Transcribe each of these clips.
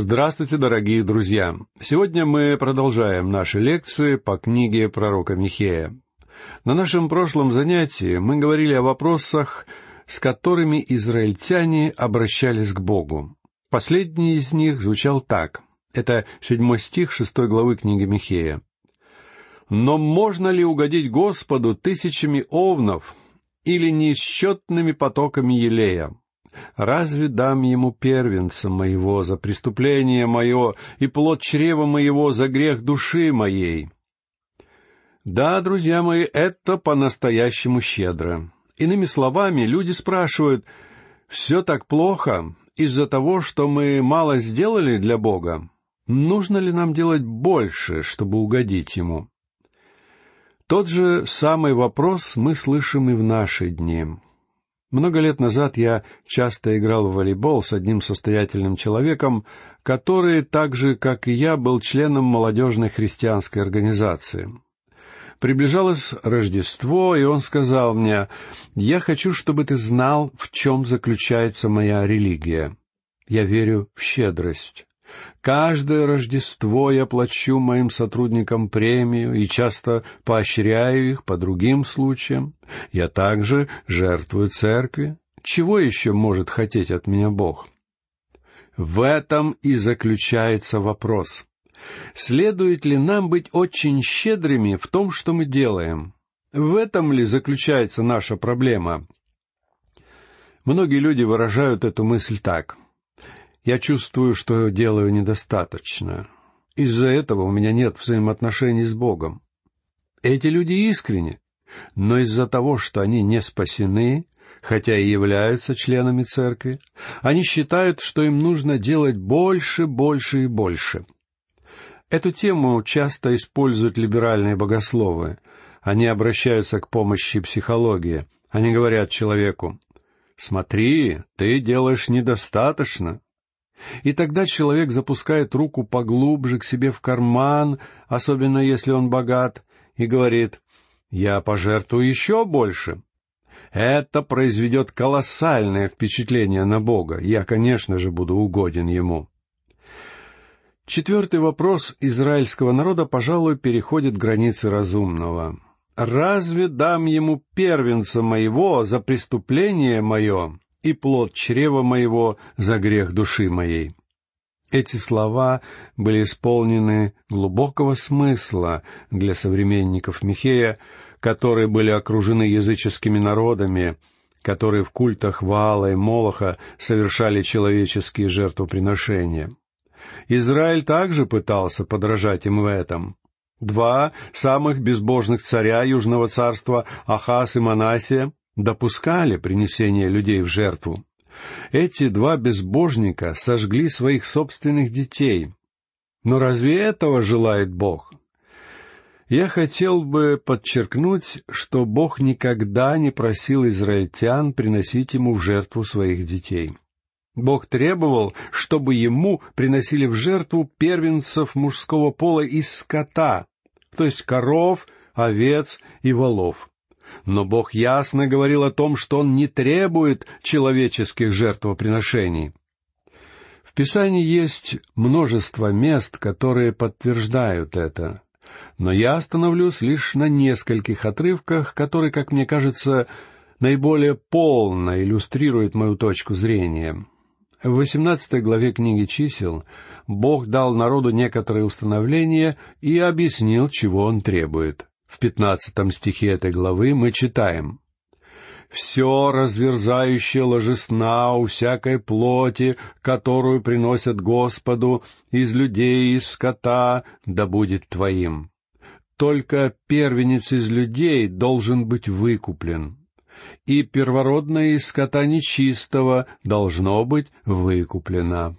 Здравствуйте, дорогие друзья! Сегодня мы продолжаем наши лекции по книге пророка Михея. На нашем прошлом занятии мы говорили о вопросах, с которыми израильтяне обращались к Богу. Последний из них звучал так. Это седьмой стих шестой главы книги Михея. «Но можно ли угодить Господу тысячами овнов или неисчетными потоками елея? Разве дам ему первенца моего за преступление мое и плод чрева моего за грех души моей?» Да, друзья мои, это по-настоящему щедро. Иными словами, люди спрашивают, все так плохо из-за того, что мы мало сделали для Бога? Нужно ли нам делать больше, чтобы угодить Ему? Тот же самый вопрос мы слышим и в наши дни. Много лет назад я часто играл в волейбол с одним состоятельным человеком, который, так же, как и я, был членом молодежной христианской организации. Приближалось Рождество, и он сказал мне, «Я хочу, чтобы ты знал, в чем заключается моя религия. Я верю в щедрость. Каждое Рождество я плачу моим сотрудникам премию и часто поощряю их по другим случаям. Я также жертвую церкви. Чего еще может хотеть от меня Бог? В этом и заключается вопрос. Следует ли нам быть очень щедрыми в том, что мы делаем? В этом ли заключается наша проблема? Многие люди выражают эту мысль так. Я чувствую, что делаю недостаточно. Из-за этого у меня нет взаимоотношений с Богом. Эти люди искренни, но из-за того, что они не спасены, хотя и являются членами церкви, они считают, что им нужно делать больше, больше и больше — Эту тему часто используют либеральные богословы. Они обращаются к помощи психологии. Они говорят человеку, «Смотри, ты делаешь недостаточно». И тогда человек запускает руку поглубже к себе в карман, особенно если он богат, и говорит, «Я пожертвую еще больше». Это произведет колоссальное впечатление на Бога. Я, конечно же, буду угоден Ему. Четвертый вопрос израильского народа, пожалуй, переходит границы разумного. «Разве дам ему первенца моего за преступление мое и плод чрева моего за грех души моей?» Эти слова были исполнены глубокого смысла для современников Михея, которые были окружены языческими народами, которые в культах Ваала и Молоха совершали человеческие жертвоприношения. Израиль также пытался подражать им в этом. Два самых безбожных царя Южного царства, Ахас и Манасия, допускали принесение людей в жертву. Эти два безбожника сожгли своих собственных детей. Но разве этого желает Бог? Я хотел бы подчеркнуть, что Бог никогда не просил израильтян приносить ему в жертву своих детей. Бог требовал, чтобы ему приносили в жертву первенцев мужского пола из скота, то есть коров, овец и волов. Но Бог ясно говорил о том, что Он не требует человеческих жертвоприношений. В Писании есть множество мест, которые подтверждают это. Но я остановлюсь лишь на нескольких отрывках, которые, как мне кажется, наиболее полно иллюстрируют мою точку зрения. В 18 главе книги чисел Бог дал народу некоторые установления и объяснил, чего Он требует. В 15 стихе этой главы мы читаем «Все разверзающее ложесна у всякой плоти, которую приносят Господу из людей из скота, да будет твоим. Только первенец из людей должен быть выкуплен и первородное из скота нечистого должно быть выкуплено.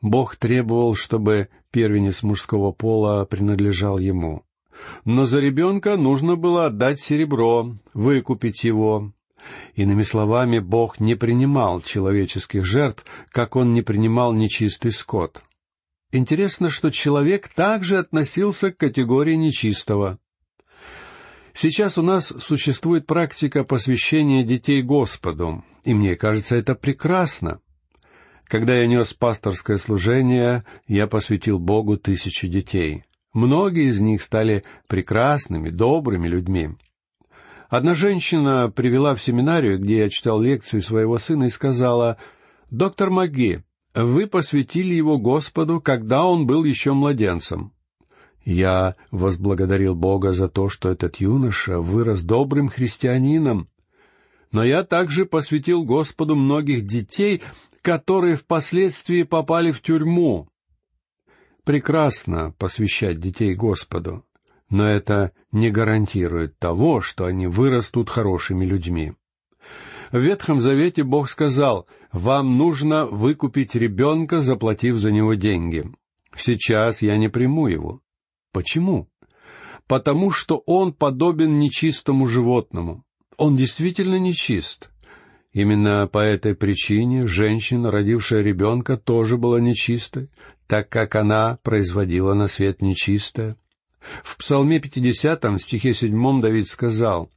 Бог требовал, чтобы первенец мужского пола принадлежал ему. Но за ребенка нужно было отдать серебро, выкупить его. Иными словами, Бог не принимал человеческих жертв, как он не принимал нечистый скот. Интересно, что человек также относился к категории нечистого. Сейчас у нас существует практика посвящения детей Господу, и мне кажется это прекрасно. Когда я нес пасторское служение, я посвятил Богу тысячи детей. Многие из них стали прекрасными, добрыми людьми. Одна женщина привела в семинарию, где я читал лекции своего сына, и сказала, «Доктор Маги, вы посвятили его Господу, когда он был еще младенцем». Я возблагодарил Бога за то, что этот юноша вырос добрым христианином. Но я также посвятил Господу многих детей, которые впоследствии попали в тюрьму. Прекрасно посвящать детей Господу, но это не гарантирует того, что они вырастут хорошими людьми. В Ветхом Завете Бог сказал, «Вам нужно выкупить ребенка, заплатив за него деньги. Сейчас я не приму его. Почему? Потому что он подобен нечистому животному. Он действительно нечист. Именно по этой причине женщина, родившая ребенка, тоже была нечистой, так как она производила на свет нечистое. В Псалме 50, стихе 7 Давид сказал,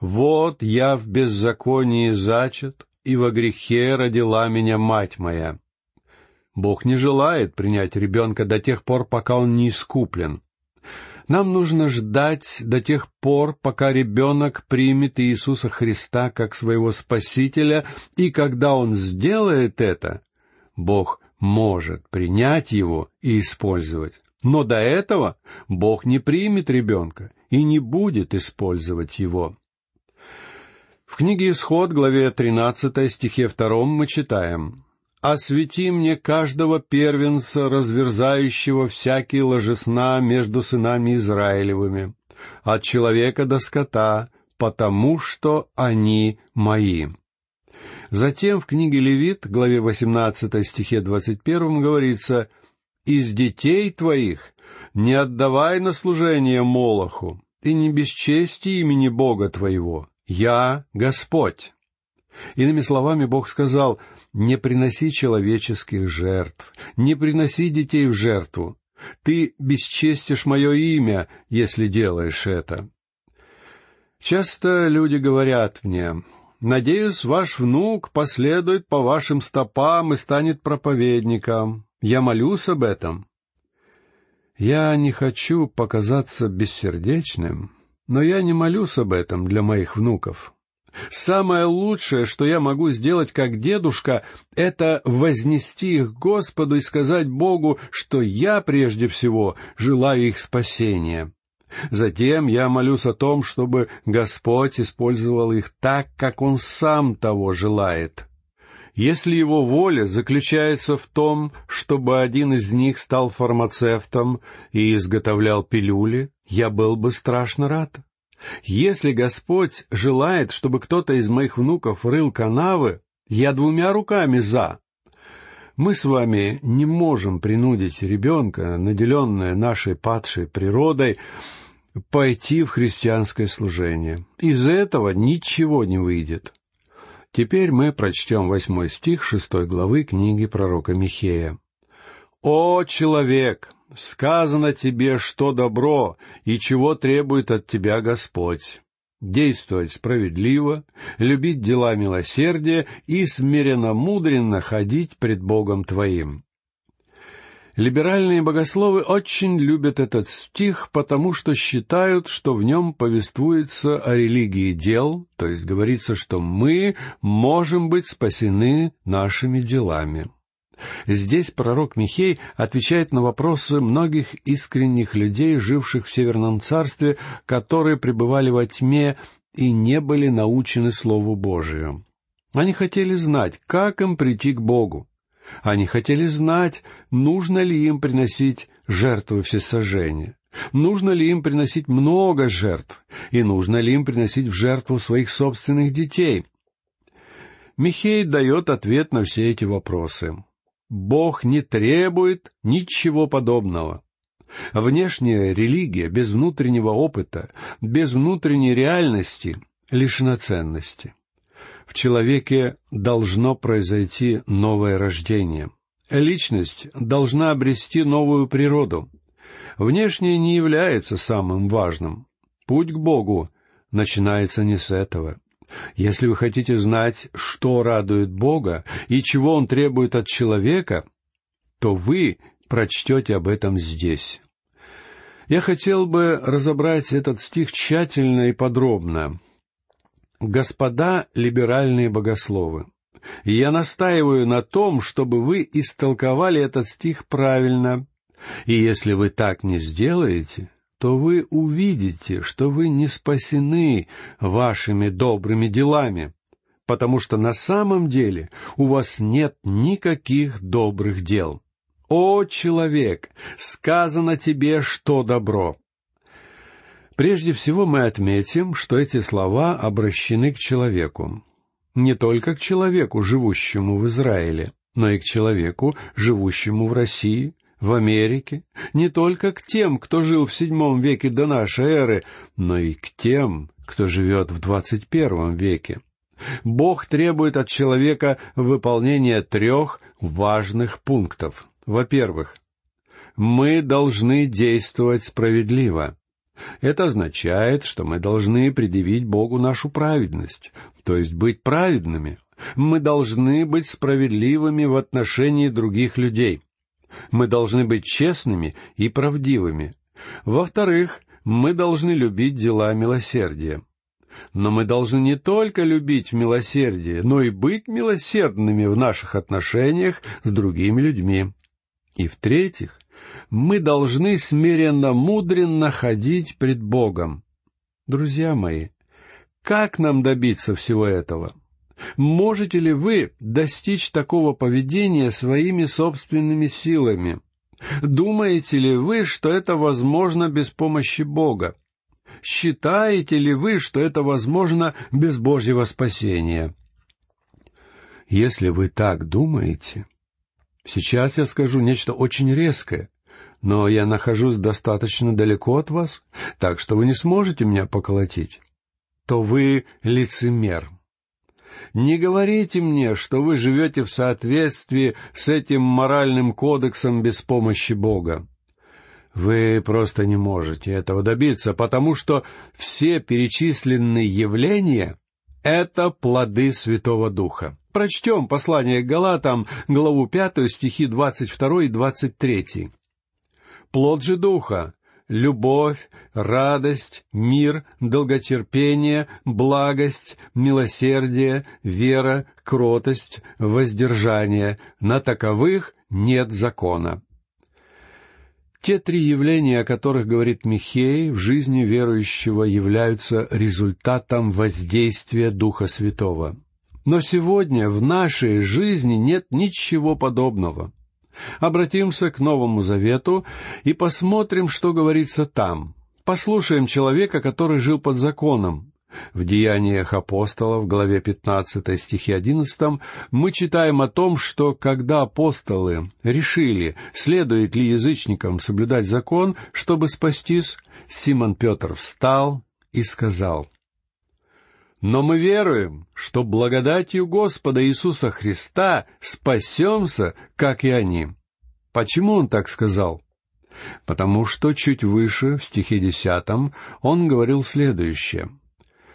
«Вот я в беззаконии зачат, и во грехе родила меня мать моя». Бог не желает принять ребенка до тех пор, пока он не искуплен. Нам нужно ждать до тех пор, пока ребенок примет Иисуса Христа как своего Спасителя, и когда он сделает это, Бог может принять его и использовать. Но до этого Бог не примет ребенка и не будет использовать его. В книге «Исход», главе 13, стихе 2 мы читаем освети мне каждого первенца, разверзающего всякие ложесна между сынами Израилевыми, от человека до скота, потому что они мои». Затем в книге Левит, главе 18 стихе 21 говорится «Из детей твоих не отдавай на служение Молоху, и не бесчести имени Бога твоего, я Господь». Иными словами, Бог сказал, не приноси человеческих жертв, не приноси детей в жертву. Ты бесчестишь мое имя, если делаешь это. Часто люди говорят мне, «Надеюсь, ваш внук последует по вашим стопам и станет проповедником. Я молюсь об этом». Я не хочу показаться бессердечным, но я не молюсь об этом для моих внуков. Самое лучшее, что я могу сделать как дедушка, это вознести их Господу и сказать Богу, что я прежде всего желаю их спасения. Затем я молюсь о том, чтобы Господь использовал их так, как Он сам того желает. Если Его воля заключается в том, чтобы один из них стал фармацевтом и изготовлял пилюли, я был бы страшно рад. Если Господь желает, чтобы кто-то из моих внуков рыл канавы, я двумя руками за. Мы с вами не можем принудить ребенка, наделенное нашей падшей природой, пойти в христианское служение. Из этого ничего не выйдет. Теперь мы прочтем восьмой стих шестой главы книги пророка Михея. «О, человек! сказано тебе, что добро и чего требует от тебя Господь. Действовать справедливо, любить дела милосердия и смиренно-мудренно ходить пред Богом твоим. Либеральные богословы очень любят этот стих, потому что считают, что в нем повествуется о религии дел, то есть говорится, что мы можем быть спасены нашими делами. Здесь пророк Михей отвечает на вопросы многих искренних людей, живших в Северном Царстве, которые пребывали во тьме и не были научены Слову Божию. Они хотели знать, как им прийти к Богу. Они хотели знать, нужно ли им приносить жертвы всесожжения, нужно ли им приносить много жертв, и нужно ли им приносить в жертву своих собственных детей. Михей дает ответ на все эти вопросы. Бог не требует ничего подобного. Внешняя религия без внутреннего опыта, без внутренней реальности лишена ценности. В человеке должно произойти новое рождение. Личность должна обрести новую природу. Внешнее не является самым важным. Путь к Богу начинается не с этого. Если вы хотите знать, что радует Бога и чего Он требует от человека, то вы прочтете об этом здесь. Я хотел бы разобрать этот стих тщательно и подробно. Господа либеральные богословы, я настаиваю на том, чтобы вы истолковали этот стих правильно. И если вы так не сделаете, то вы увидите, что вы не спасены вашими добрыми делами, потому что на самом деле у вас нет никаких добрых дел. «О, человек, сказано тебе, что добро!» Прежде всего мы отметим, что эти слова обращены к человеку. Не только к человеку, живущему в Израиле, но и к человеку, живущему в России, в Америке, не только к тем, кто жил в седьмом веке до нашей эры, но и к тем, кто живет в двадцать первом веке. Бог требует от человека выполнения трех важных пунктов. Во-первых, мы должны действовать справедливо. Это означает, что мы должны предъявить Богу нашу праведность, то есть быть праведными. Мы должны быть справедливыми в отношении других людей. Мы должны быть честными и правдивыми. Во-вторых, мы должны любить дела милосердия. Но мы должны не только любить милосердие, но и быть милосердными в наших отношениях с другими людьми. И в-третьих, мы должны смиренно-мудренно ходить пред Богом. Друзья мои, как нам добиться всего этого? Можете ли вы достичь такого поведения своими собственными силами? Думаете ли вы, что это возможно без помощи Бога? Считаете ли вы, что это возможно без Божьего спасения? Если вы так думаете, Сейчас я скажу нечто очень резкое, но я нахожусь достаточно далеко от вас, так что вы не сможете меня поколотить. То вы лицемер. Не говорите мне, что вы живете в соответствии с этим моральным кодексом без помощи Бога. Вы просто не можете этого добиться, потому что все перечисленные явления — это плоды Святого Духа. Прочтем послание к Галатам, главу пятую, стихи двадцать второй и двадцать третий. «Плод же Духа — любовь, радость, мир, долготерпение, благость, милосердие, вера, кротость, воздержание. На таковых нет закона». Те три явления, о которых говорит Михей, в жизни верующего являются результатом воздействия Духа Святого — но сегодня в нашей жизни нет ничего подобного. Обратимся к Новому Завету и посмотрим, что говорится там. Послушаем человека, который жил под законом. В Деяниях апостолов, главе 15 стихе 11, мы читаем о том, что когда апостолы решили, следует ли язычникам соблюдать закон, чтобы спастись, Симон Петр встал и сказал — но мы веруем, что благодатью Господа Иисуса Христа спасемся, как и они. Почему он так сказал? Потому что чуть выше, в стихе десятом, он говорил следующее.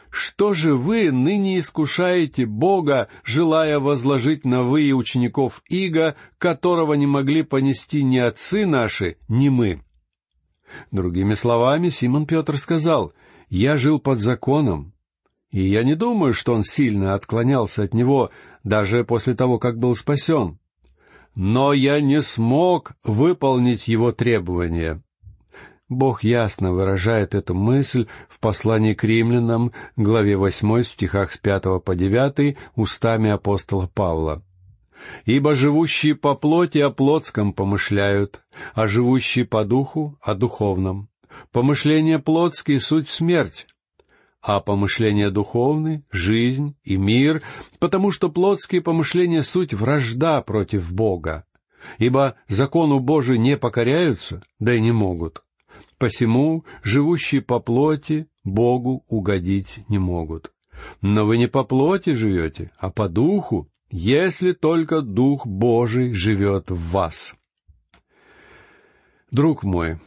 «Что же вы ныне искушаете Бога, желая возложить на вы и учеников Иго, которого не могли понести ни отцы наши, ни мы?» Другими словами, Симон Петр сказал, «Я жил под законом, и я не думаю, что он сильно отклонялся от него даже после того, как был спасен. Но я не смог выполнить его требования. Бог ясно выражает эту мысль в послании к римлянам, главе восьмой, стихах с пятого по девятый, устами апостола Павла. «Ибо живущие по плоти о плотском помышляют, а живущие по духу — о духовном. Помышления плотские — суть смерть, а помышления духовны, жизнь и мир, потому что плотские помышления — суть вражда против Бога, ибо закону Божию не покоряются, да и не могут. Посему живущие по плоти Богу угодить не могут. Но вы не по плоти живете, а по духу, если только Дух Божий живет в вас. Друг мой,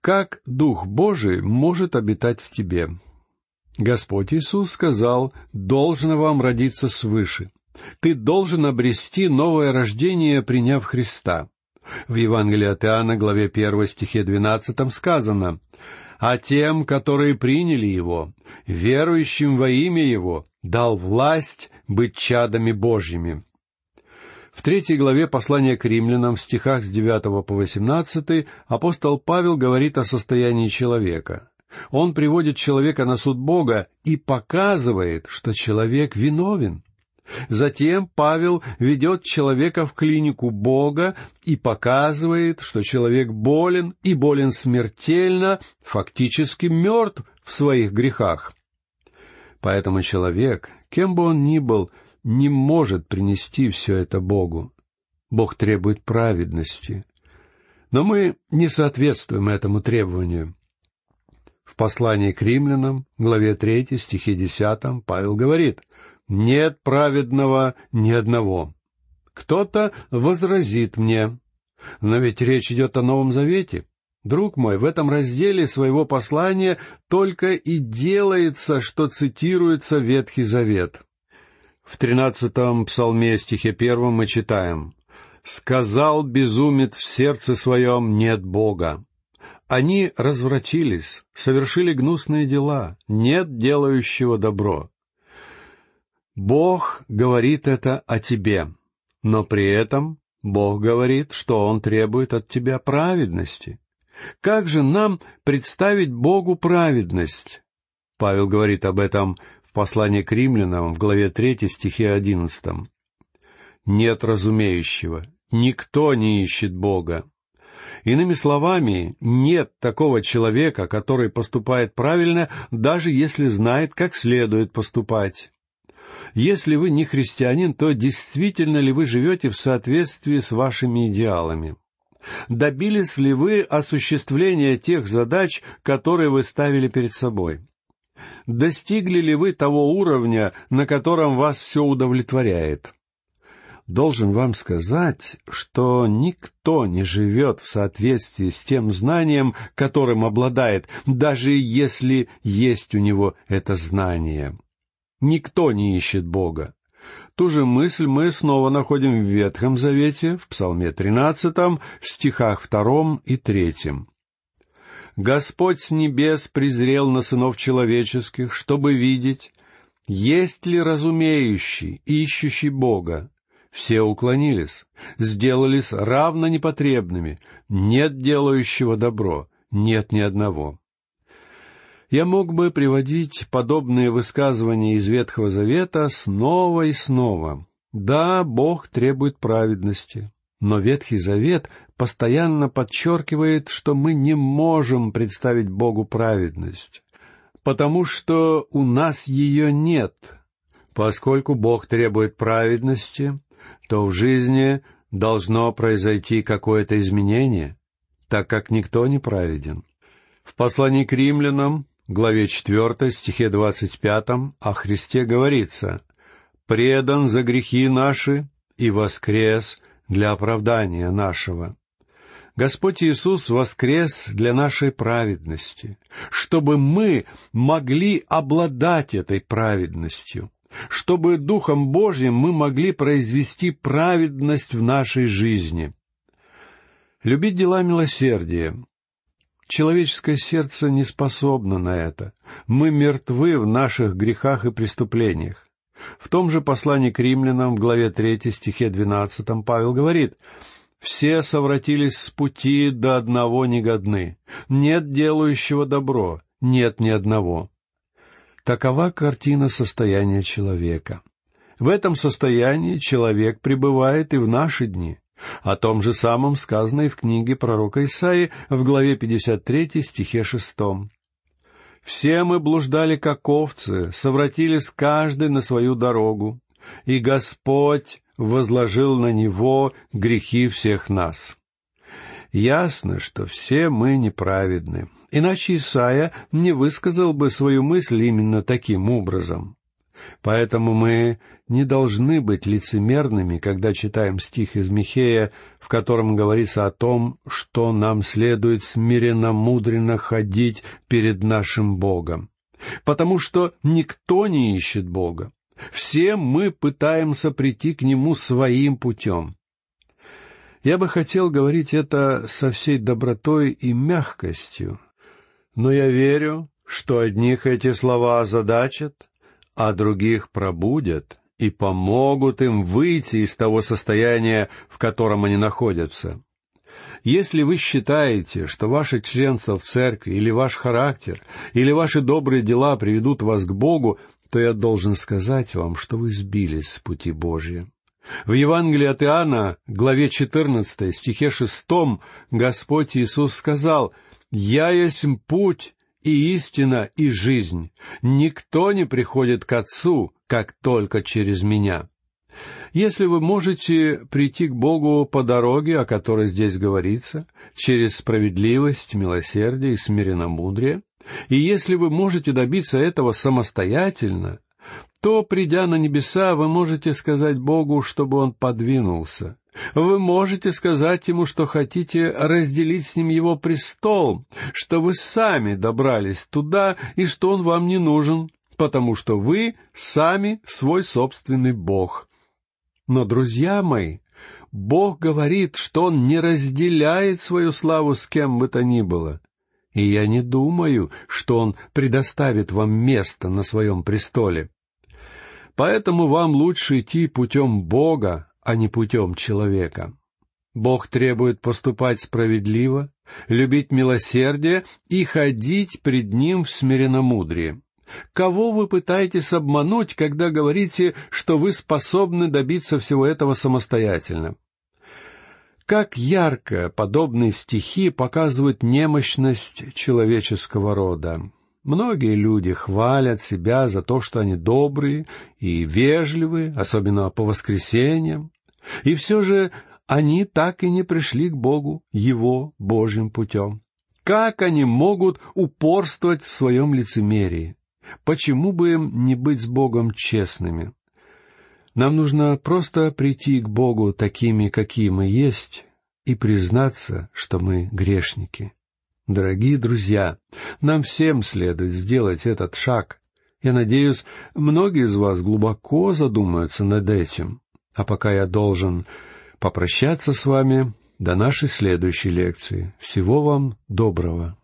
как Дух Божий может обитать в тебе? Господь Иисус сказал, «Должно вам родиться свыше». Ты должен обрести новое рождение, приняв Христа. В Евангелии от Иоанна, главе 1 стихе 12 сказано, «А тем, которые приняли Его, верующим во имя Его, дал власть быть чадами Божьими». В третьей главе послания к римлянам в стихах с 9 по 18 апостол Павел говорит о состоянии человека. Он приводит человека на суд Бога и показывает, что человек виновен. Затем Павел ведет человека в клинику Бога и показывает, что человек болен и болен смертельно, фактически мертв в своих грехах. Поэтому человек, кем бы он ни был, не может принести все это Богу. Бог требует праведности. Но мы не соответствуем этому требованию. В послании к римлянам, главе 3, стихе 10, Павел говорит — нет праведного ни одного. Кто-то возразит мне, но ведь речь идет о Новом Завете. Друг мой, в этом разделе своего послания только и делается, что цитируется Ветхий Завет. В тринадцатом псалме стихе первом мы читаем «Сказал безумец в сердце своем, нет Бога». Они развратились, совершили гнусные дела, нет делающего добро. Бог говорит это о тебе, но при этом Бог говорит, что Он требует от тебя праведности. Как же нам представить Богу праведность? Павел говорит об этом в послании к римлянам в главе 3 стихе 11. «Нет разумеющего, никто не ищет Бога. Иными словами, нет такого человека, который поступает правильно, даже если знает, как следует поступать. Если вы не христианин, то действительно ли вы живете в соответствии с вашими идеалами? Добились ли вы осуществления тех задач, которые вы ставили перед собой? Достигли ли вы того уровня, на котором вас все удовлетворяет? Должен вам сказать, что никто не живет в соответствии с тем знанием, которым обладает, даже если есть у него это знание. Никто не ищет Бога. Ту же мысль мы снова находим в Ветхом Завете, в Псалме 13, в стихах 2 и 3. «Господь с небес презрел на сынов человеческих, чтобы видеть, есть ли разумеющий, ищущий Бога. Все уклонились, сделались равно непотребными, нет делающего добро, нет ни одного». Я мог бы приводить подобные высказывания из Ветхого Завета снова и снова. Да, Бог требует праведности, но Ветхий Завет постоянно подчеркивает, что мы не можем представить Богу праведность, потому что у нас ее нет. Поскольку Бог требует праведности, то в жизни должно произойти какое-то изменение, так как никто не праведен. В послании к римлянам главе 4, стихе 25 о Христе говорится «предан за грехи наши и воскрес для оправдания нашего». Господь Иисус воскрес для нашей праведности, чтобы мы могли обладать этой праведностью, чтобы Духом Божьим мы могли произвести праведность в нашей жизни. Любить дела милосердия, Человеческое сердце не способно на это. Мы мертвы в наших грехах и преступлениях. В том же послании к римлянам в главе 3 стихе 12 Павел говорит, «Все совратились с пути до одного негодны. Нет делающего добро, нет ни одного». Такова картина состояния человека. В этом состоянии человек пребывает и в наши дни. О том же самом сказано и в книге пророка Исаии в главе 53 стихе 6. «Все мы блуждали, как овцы, совратились каждый на свою дорогу, и Господь возложил на него грехи всех нас». Ясно, что все мы неправедны, иначе Исаия не высказал бы свою мысль именно таким образом. Поэтому мы не должны быть лицемерными, когда читаем стих из Михея, в котором говорится о том, что нам следует смиренно, мудренно ходить перед нашим Богом. потому что никто не ищет Бога. Все мы пытаемся прийти к Нему своим путем. Я бы хотел говорить это со всей добротой и мягкостью, но я верю, что одних эти слова озадачат, а других пробудят и помогут им выйти из того состояния, в котором они находятся. Если вы считаете, что ваше членство в церкви или ваш характер, или ваши добрые дела приведут вас к Богу, то я должен сказать вам, что вы сбились с пути Божьего. В Евангелии от Иоанна, главе 14, стихе 6, Господь Иисус сказал, «Я есть путь и истина и жизнь. Никто не приходит к Отцу, как только через Меня». Если вы можете прийти к Богу по дороге, о которой здесь говорится, через справедливость, милосердие и смиренномудрие, и если вы можете добиться этого самостоятельно, то, придя на небеса, вы можете сказать Богу, чтобы Он подвинулся. Вы можете сказать Ему, что хотите разделить с Ним Его престол, что вы сами добрались туда и что Он вам не нужен, потому что вы сами свой собственный Бог. Но, друзья мои, Бог говорит, что Он не разделяет свою славу с кем бы то ни было. И я не думаю, что Он предоставит вам место на своем престоле. Поэтому вам лучше идти путем Бога, а не путем человека. Бог требует поступать справедливо, любить милосердие и ходить пред Ним в смиренномудрии. Кого вы пытаетесь обмануть, когда говорите, что вы способны добиться всего этого самостоятельно? Как ярко подобные стихи показывают немощность человеческого рода. Многие люди хвалят себя за то, что они добрые и вежливые, особенно по воскресеньям. И все же они так и не пришли к Богу Его Божьим путем. Как они могут упорствовать в своем лицемерии? Почему бы им не быть с Богом честными? Нам нужно просто прийти к Богу такими, какие мы есть, и признаться, что мы грешники. Дорогие друзья, нам всем следует сделать этот шаг. Я надеюсь, многие из вас глубоко задумаются над этим. А пока я должен попрощаться с вами до нашей следующей лекции. Всего вам доброго.